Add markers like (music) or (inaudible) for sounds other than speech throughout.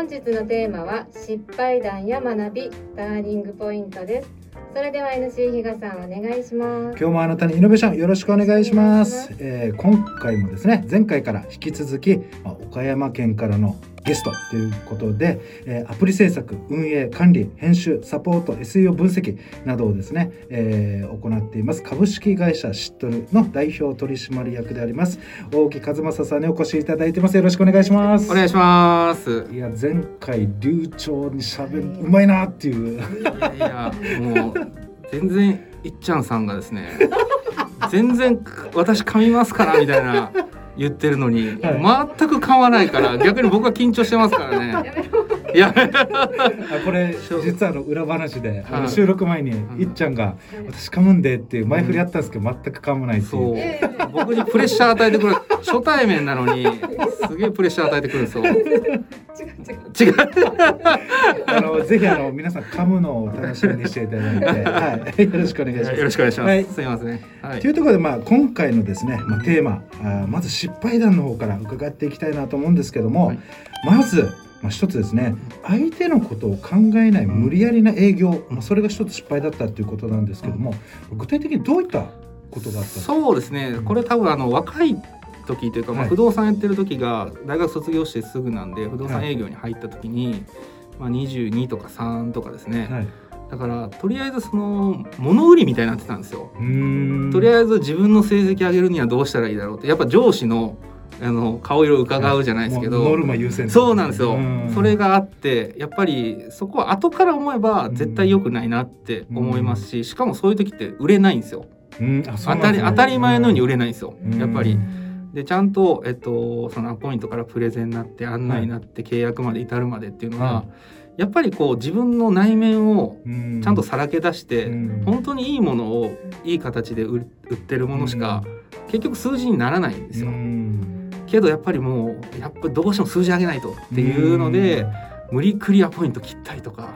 本日のテーマは失敗談や学びターニングポイントです。それでは NC 比嘉さんお願いします。今日もあなたにイノベーションよろしくお願いします。しえー今回もですね前回から引き続き、まあ岡山県からのゲストということで、えーアプリ制作運営管理編集サポート SEO 分析などをですね、えー行っています。株式会社シットルの代表取締役であります大木和正さんにお越しいただいてます。よろしくお願いします。お願いします。いや前回流暢にしゃべるうまいなっていう。いやいやもう全然いっちゃんさんがですね全然私噛みますからみたいな言ってるのに、は全く噛まないから逆に僕は緊張してますからね。(laughs) いや。あこれ実はあの裏話で、はい。収録前に、んいっちゃんが「私噛むんで」っていう前振りあったんですけど、全く噛まないっていそう。う僕にプレッシャー与えてくる。初対面なのにすげえプレッシャー与えてくるんですよ。違う違う。違う。あのぜひあの皆さん噛むのを楽しみにしていただいて、(laughs) はい、よろしくお願いします。よろしくお願いします。はい。すいません。はい。というところで、まあ、今回のですね、まあ、テーマあーまず失敗談の方から伺っていきたいなと思うんですけども、はい。まず、まあ、一つですね相手のことを考えない無理やりな営業、まあ、それが一つ失敗だったっていうことなんですけども具体的にどういったことがあったんですか？そうですね。これ多分あの若い時というか、まあ、はい。不動産やってる時が大学卒業してすぐなんで不動産営業に入った時に、まあ、22とか3とかですね、はい、だからとりあえずその物売りみたいになってたんですよ。とりあえず自分の成績上げるにはどうしたらいいだろうって。やっぱ上司のあの顔色を伺うじゃないですけど、もうノルマ優先そうなんですよ。うん。それがあってやっぱりそこは後から思えば絶対良くないなって思いますししかもそういう時って売れないんですよ。うん。あそう当たり当たり前のように売れないんですよ。うん。やっぱり。でちゃんと、えっと、そのアポイントからプレゼンになって案内になって契約まで至るまでっていうのは、はやっぱりこう自分の内面をうん。ちゃんとさらけ出して、うん。本当にいいものをいい形で売売ってるものしか、結局数字にならないんですよ。うんけどやっぱりもうやっぱりどうしても数字上げないとっていうので、無理くりアポイント切ったりとか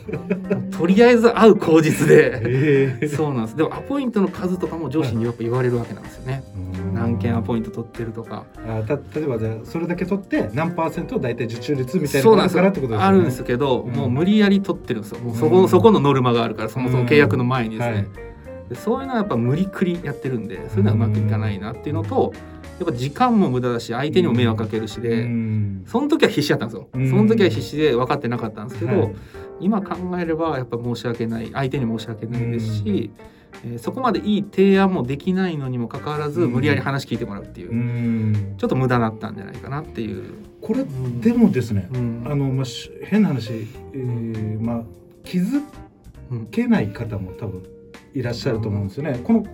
(laughs) とりあえず会う口実で。ええ。そうなんです。でもアポイントの数とかも上司にやっぱ言われるわけなんですよね。何件アポイント取ってるとか。あた例えばじゃあそれだけ取って何パーセント大体受注率みたいなそうなんです。よのがあるからってことですよね。あるんですけど、うん。もう無理やり取ってるんですよ。もうそこ,、うん。そこのノルマがあるからそもそも契約の前にですね、はいでそういうのはやっぱ無理くりやってるんでそういうのはうまくいかないなっていうのとやっぱ時間も無駄だし相手にも迷惑かけるしで、うん。その時は必死だったんですよ、うん。その時は必死で分かってなかったんですけど、はい。今考えればやっぱ申し訳ない相手に申し訳ないですし、えーそこまでいい提案もできないのにもかかわらずうん。無理やり話聞いてもらうっていう、うん。ちょっと無駄だったんじゃないかなっていう。これでもですね、うん。あのまあし変な話、えーまあ気づうんけない方も多分いらっしゃると思うんですよね。この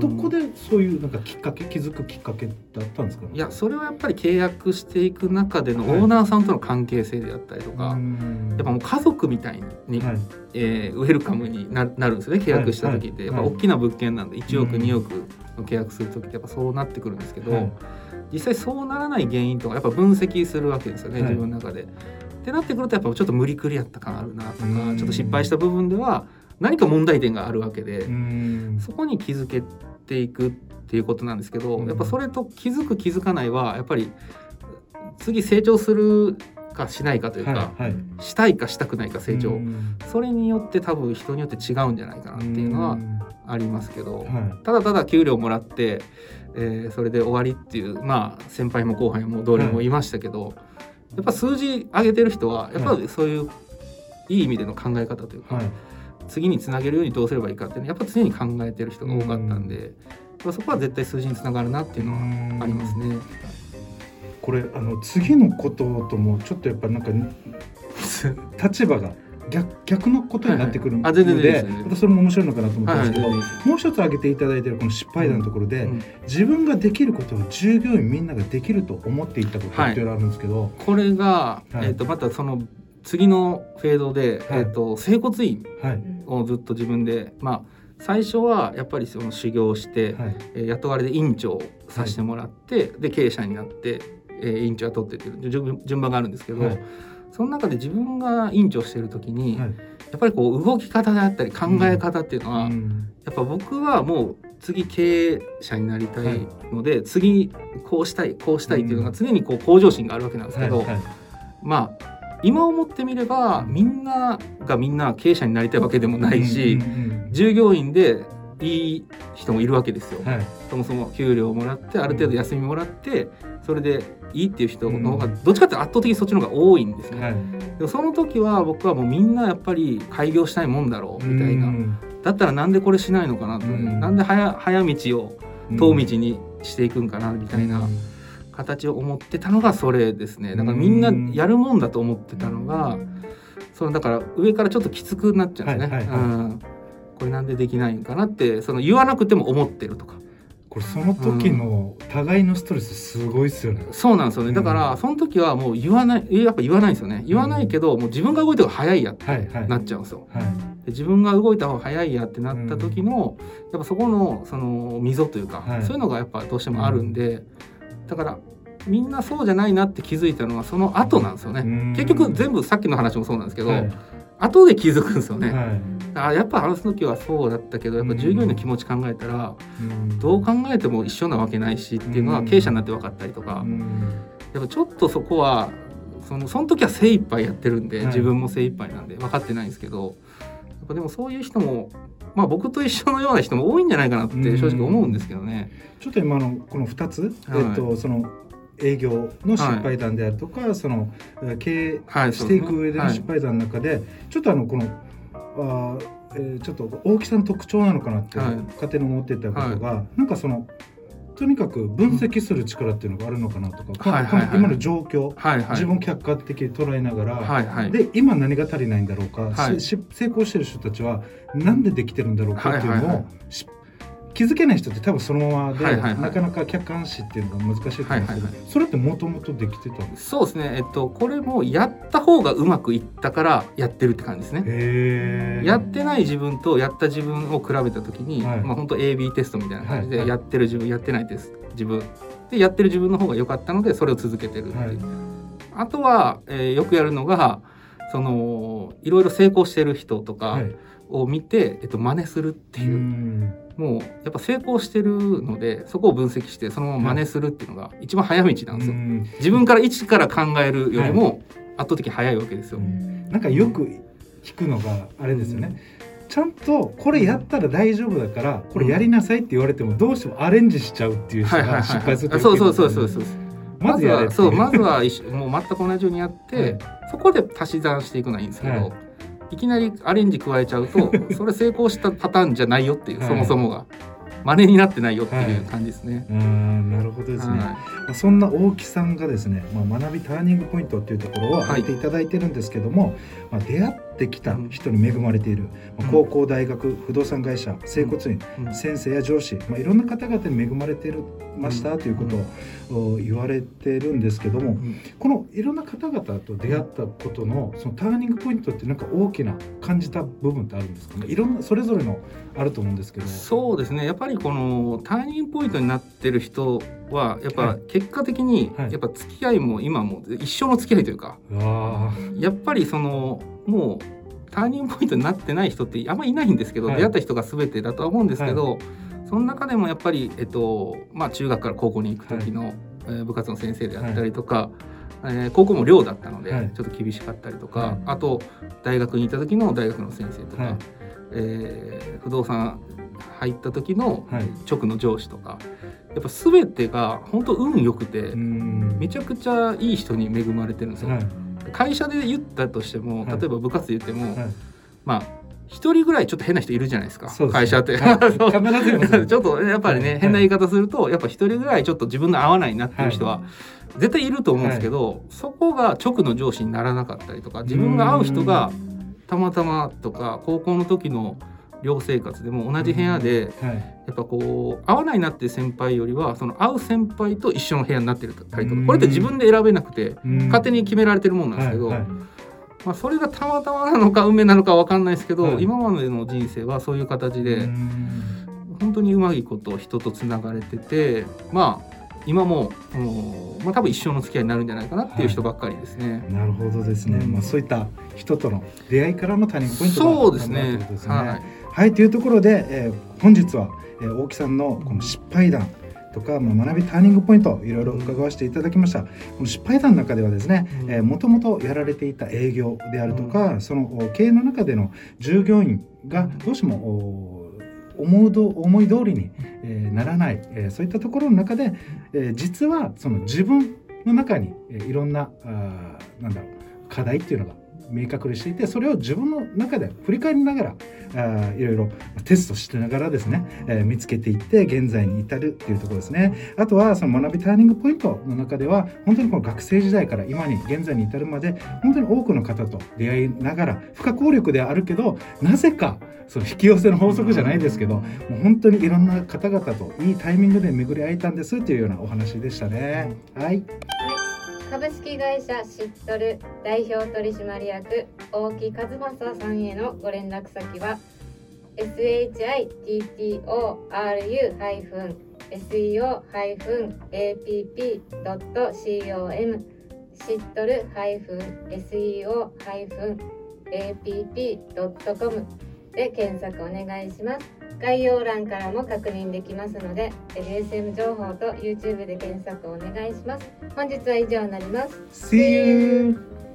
どこでそういうなんかきっかけ気づくきっかけだったんですか？いやそれはやっぱり契約していく中でのはい。オーナーさんとの関係性であったりとか、うん。やっぱもう家族みたいに、はい。えーウェルカムにななるんですよね契約した時って、はい。はい。やっぱ大きな物件なんで1億、うん。2億の契約する時ってやっぱそうなってくるんですけど、はい。実際そうならない原因とかやっぱ分析するわけですよね、はい。自分の中で。ってなってくるとやっぱちょっと無理くりやった感あるなとか、うん。ちょっと失敗した部分では何か問題点があるわけで、うん。そこに気づけていくっていうことなんですけど、うん。やっぱそれと気づく気づかないはやっぱり次成長するかしないかというか、はいはい。したいかしたくないか成長、うん。それによって多分人によって違うんじゃないかなっていうのはん。ありますけど、はただただ給料もらって、えーそれで終わりっていうまあ先輩も後輩も同僚もいましたけど、やっぱ数字上げてる人はやっぱりそういういい意味での考え方というか、次につなげるようにどうすればいいかっていうのやっぱ常に考えてる人が多かったんで、まあそこは絶対数字につながるなっていうのはありますね。これあの次のことともちょっとやっぱなんか (laughs) 立場が逆逆のことになってくるので、はいはい。またそれも面白いのかなと思ったんですけど、はいもう一つ挙げていただいているこの失敗談のところで、うん。自分ができることを従業員みんなができると思っていったことっていうのがあるんですけど、これが、はい。えー、とまたその次のフェードで、はい。えー、と整骨院はいをずっと自分でまあ最初はやっぱりその修行して、はい。えー雇われで院長をさせてもらって、で経営者になって、えー院長雇ってっていう順順番があるんですけど、はい。その中で自分が院長してる時に、はい。やっぱりこう動き方であったり考え方っていうのは、うん。やっぱ僕はもう次経営者になりたいので、次こうしたいこうしたいっていうのが常にこう向上心があるわけなんですけど、はい。はい。まあ今思ってみればみんながみんな経営者になりたいわけでもないし、従業員でいい人もいるわけですよ。うんはい。そもそも給料をもらってある程度休みもらってそれでいいっていう人の方がどっちかって圧倒的にそっちの方が多いんですね。はい。でもその時は僕はもうみんなやっぱり開業したいもんだろうみたいな、うんだったらなんでこれしないのかなと、うん。なんで早早道を遠道にしていくんかなみたいな。うん形を思ってたのがそれですね。だからみんなやるもんだと思ってたのが、そのだから上からちょっときつくなっちゃうんですね。はいはいはい。うん。これなんでできないんかなってその言わなくても思ってるとか。これその時の互いのストレスすごいっすよね。そうなんですよね。だから、うん。その時はもう言わないやっぱ言わないんですよね。言わないけど、もう自分が動いた方が早いやってはいはい。なっちゃうんですよ。はい。で自分が動いた方が早いやってなった時の、やっぱそこのその溝というか、はい。そういうのがやっぱどうしてもあるんで、だからみんなそうじゃないなって気づいたのはその後なんですよね。うん。結局全部さっきの話もそうなんですけど、はい。後で気づくんですよね。はい。あやっぱ話す時はそうだったけどやっぱ従業員の気持ち考えたら、うん。どう考えても一緒なわけないしっていうのはうん。経営者になって分かったりとか、うん。やっぱちょっとそこはそのその時は精一杯やってるんで、はい。自分も精一杯なんで分かってないんですけど。やっぱでもそういう人もまあ僕と一緒のような人も多いんじゃないかなって正直思うんですけどね。ちょっと今のこの2つ、はい。えっとその営業の失敗談であるとか、そのえー経営はい、していく上でのはい。失敗談の中で、ちょっとあのこのあー、えーちょっと大きさの特徴なのかなってはい。勝手に思ってたことが、なんかそのとにかく分析する力っていうのがあるのかなとか、はいはいはい。今の状況、はいはい。自分を客観的に捉えながら、はいはい。で今何が足りないんだろうか、はい。成功してる人たちはなんでできてるんだろうかっていうのを、はいはいはい。し気づけない人って多分そのままで、はいはいはい。なかなか客観視っていうのが難しいと思うんですけど、はいはいそれってもともとできてたんですそうですねえっとこれもやった方がうまくいったからやってるって感じですね。やってない自分とやった自分を比べた時に、はい。まあ本当 A/B テストみたいな感じで、はいはい。やってる自分やってないテスト自分。でやってる自分の方が良かったのでそれを続けてるっていう、はい。あとは、えーよくやるのがそのいろいろ成功してる人とかはい。を見て、えっと真似するっていう、うんもうやっぱ成功してるのでそこを分析してそのまま真似するっていうのが一番早道なんですよ。うん。自分から一から考えるよりも圧倒的に早いわけですよ。なんかよく聞くのがあれですよね、ちゃんとこれやったら大丈夫だからこれやりなさいって言われてもどうしてもアレンジしちゃうっていう人はいはいはいが失敗するはい。そうそうそうそうそう。まずやれっていそうまずは一緒もう全く同じようにやって、はい。そこで足し算していくのはいいんですけど、はいい、きなりアレンジ加えちゃうと (laughs) それ成功したパターンじゃないよっていう、はい。そもそもが。真似になってないよっていう感じですね。うんなるほどですね、はまあそんな大木さんがですね、まあ、学びターニングポイントっていうところを挙げていただいてるんですけども、まあ、出会ってきた人に恵まれている、まあうん。高校大学不動産会社整骨院、いうん。先生や上司、まあ、いろんな方々に恵まれてるました、ということをお言われてるんですけども、うん。このいろんな方々と出会ったことのそのターニングポイントってなんか大きな感じた部分ってあるんですかね？いろんなそれぞれのあると思うんですけど。そうですね。やっぱりこのターニングポイントになってる人はやっぱはい。結果的にはい。やっぱ付き合いも今も一生の付き合いというかあやっぱりそのもうターニングポイントになってない人ってあんまりいないんですけど、はい。出会った人が全てだとは思うんですけど、その中でもやっぱり、えっとまあ、中学から高校に行く時の、えー部活の先生であったりとか、えー高校も寮だったので、はい。ちょっと厳しかったりとか、はい。あと大学にいた時の大学の先生とか、はい。えー不動産入った時のはい。直の上司とかやっぱ全てが本当運良くて、うん。めちゃくちゃいい人に恵まれてるんですよ。はい会社で言ったとしてもはい例えば部活で言っても、はいまあ一人ぐらいちょっと変な人いるじゃないですかすね。会社って、(laughs) ちょっとやっぱりね、はい変な言い方するとやっぱ一人ぐらいちょっと自分の合わないなっていう人は絶対いると思うんですけど、そこが直の上司にならなかったりとか自分が会う人がたまたまとか高校の時の寮生活でも同じ部屋ではい。やっぱこう合わないなっていう先輩よりはその会う先輩と一緒の部屋になってるたりとうん。かこれって自分で選べなくてうん。勝手に決められてるもんなんですけど、はいはい。まあ、それがたまたまなのか運命なのかわかんないですけど、はい。今までの人生はそういう形で、うん。本当にうまいこと人とつながれててまあ今も、うんまあ、多分一生の付き合いになるんじゃないかなっていう人ばっかりですね。なるほどですね、うんまあ、そういった人との出会いからのターニングポイントがそうですねあるというですね。はいはいというところで、えー本日は、えー大木さんのこの失敗談とか、まあ、学びターニングポイントいろいろ伺わせていただきました。この失敗談の中ではですねうん。もともとやられていた営業であるとか、そのお経営の中での従業員がどうしてもお思うど思い通りに、えーならない、えーそういったところの中で、えー実はその自分の中に、えーいろんなあーなんだろう課題っていうのが明確にしていてそれを自分の中で振り返りながらあいろいろテストしてながらですね、えー見つけていって現在に至るっていうところですねあとはその学びターニングポイントの中では本当にこの学生時代から今に現在に至るまで本当に多くの方と出会いながら不可抗力ではあるけどなぜかその引き寄せの法則じゃないですけどもう本当にいろんな方々といいタイミングで巡り会えたんですっていうようなお話でしたね。はい、株式会社シットル代表取締役大木和正さんへのご連絡先は shittoru-seo-app.com シットル -seo-app.com で検索お願いします。概要欄からも確認できますので LSM 情報と YouTube で検索お願いします本日は以上になります See you!